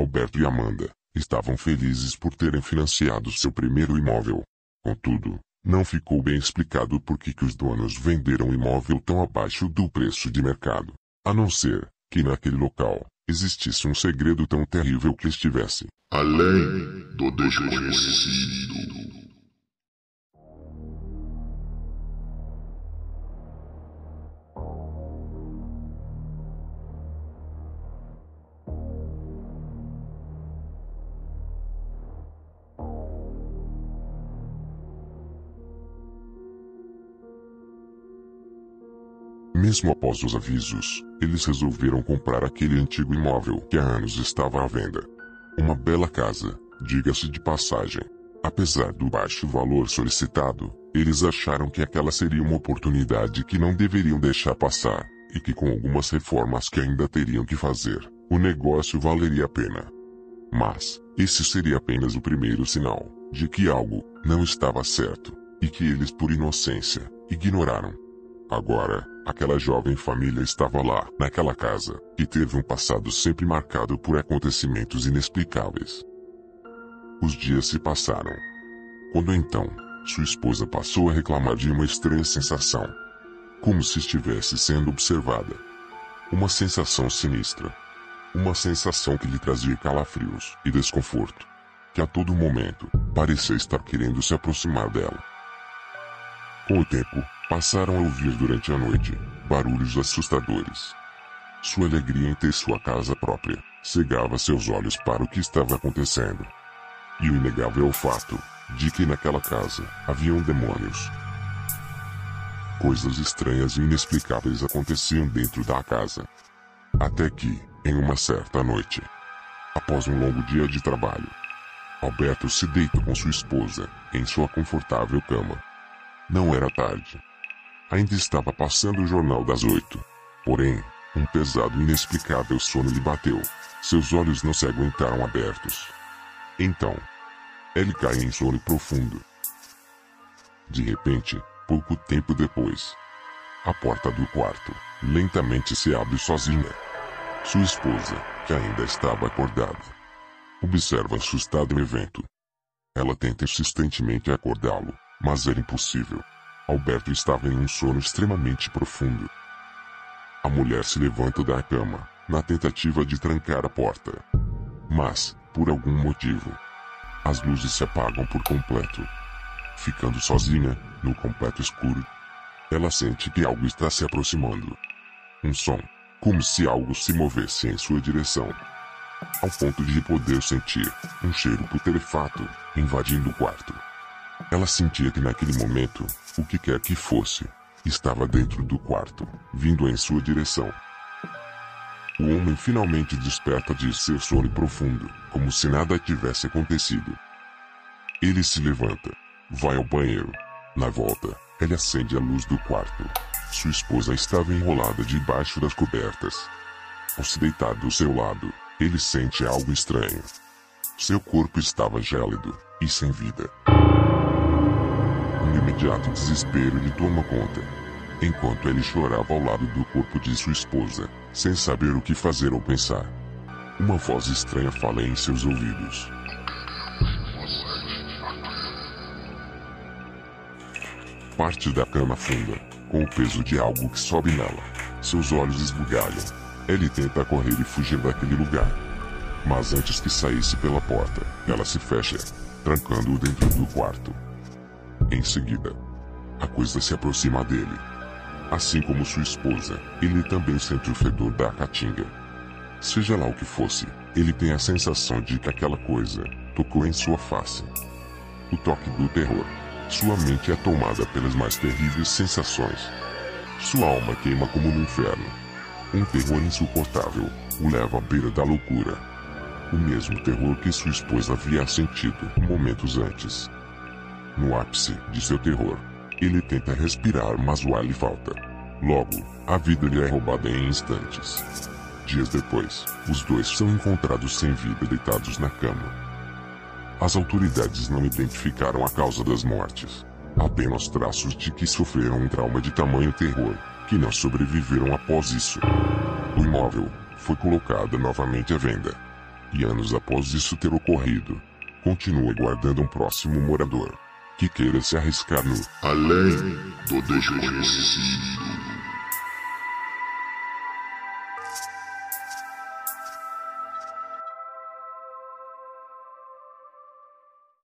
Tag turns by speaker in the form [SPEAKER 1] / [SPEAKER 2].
[SPEAKER 1] Alberto e Amanda, estavam felizes por terem financiado seu primeiro imóvel. Contudo, não ficou bem explicado por que, os donos venderam o imóvel tão abaixo do preço de mercado. A não ser que naquele local existisse um segredo tão terrível que estivesse
[SPEAKER 2] além do desconhecido.
[SPEAKER 1] Mesmo após os avisos, eles resolveram comprar aquele antigo imóvel que há anos estava à venda. Uma bela casa, diga-se de passagem. Apesar do baixo valor solicitado, eles acharam que aquela seria uma oportunidade que não deveriam deixar passar, e que com algumas reformas que ainda teriam que fazer, o negócio valeria a pena. Mas, esse seria apenas o primeiro sinal de que algo não estava certo, e que eles, por inocência, ignoraram. Agora, aquela jovem família estava lá, naquela casa, e teve um passado sempre marcado por acontecimentos inexplicáveis. Os dias se passaram. Quando então, sua esposa passou a reclamar de uma estranha sensação. Como se estivesse sendo observada. Uma sensação sinistra. Uma sensação que lhe trazia calafrios e desconforto. Que a todo momento, parecia estar querendo se aproximar dela. Com o tempo, Passaram a ouvir durante a noite barulhos assustadores. Sua alegria em ter sua casa própria cegava seus olhos para o que estava acontecendo. E o inegável fato de que naquela casa haviam demônios. Coisas estranhas e inexplicáveis aconteciam dentro da casa. Até que, em uma certa noite, após um longo dia de trabalho, Alberto se deitou com sua esposa em sua confortável cama. Não era tarde Ainda estava passando o jornal das oito. Porém, um pesado e inexplicável sono lhe bateu. Seus olhos não se aguentaram abertos. Então, ele cai em sono profundo. De repente, pouco tempo depois, a porta do quarto lentamente se abre sozinha. Sua esposa, que ainda estava acordada, observa assustada o evento. Ela tenta insistentemente acordá-lo, mas era impossível. Alberto estava em um sono extremamente profundo. A mulher se levanta da cama, na tentativa de trancar a porta. Mas, por algum motivo, as luzes se apagam por completo. Ficando sozinha, no completo escuro, ela sente que algo está se aproximando. Um som, como se algo se movesse em sua direção. Ao ponto de poder sentir um cheiro putrefato invadindo o quarto. Ela sentia que naquele momento, o que quer que fosse, estava dentro do quarto, vindo em sua direção. O homem finalmente desperta de seu sono profundo, como se nada tivesse acontecido. Ele se levanta, vai ao banheiro. Na volta, ele acende a luz do quarto. Sua esposa estava enrolada debaixo das cobertas. Ao se deitar do seu lado, ele sente algo estranho. Seu corpo estava gélido e sem vida imediato desespero lhe toma conta. Enquanto ele chorava ao lado do corpo de sua esposa, sem saber o que fazer ou pensar. Uma voz estranha fala em seus ouvidos. Parte da cama funda, com o peso de algo que sobe nela. Seus olhos esbugalham. Ele tenta correr e fugir daquele lugar. Mas antes que saísse pela porta, ela se fecha, trancando-o dentro do quarto. Em seguida, a coisa se aproxima dele. Assim como sua esposa, ele também sente o fedor da caatinga. Seja lá o que fosse, ele tem a sensação de que aquela coisa tocou em sua face. O toque do terror. Sua mente é tomada pelas mais terríveis sensações. Sua alma queima como no inferno. Um terror insuportável o leva à beira da loucura. O mesmo terror que sua esposa havia sentido momentos antes. No ápice de seu terror, ele tenta respirar, mas o ar lhe falta. Logo, a vida lhe é roubada em instantes. Dias depois, os dois são encontrados sem vida deitados na cama. As autoridades não identificaram a causa das mortes. Apenas traços de que sofreram um trauma de tamanho terror, que não sobreviveram após isso. O imóvel foi colocado novamente à venda. E anos após isso ter ocorrido, continua guardando um próximo morador que queira se arriscar no
[SPEAKER 2] além do desconhecido.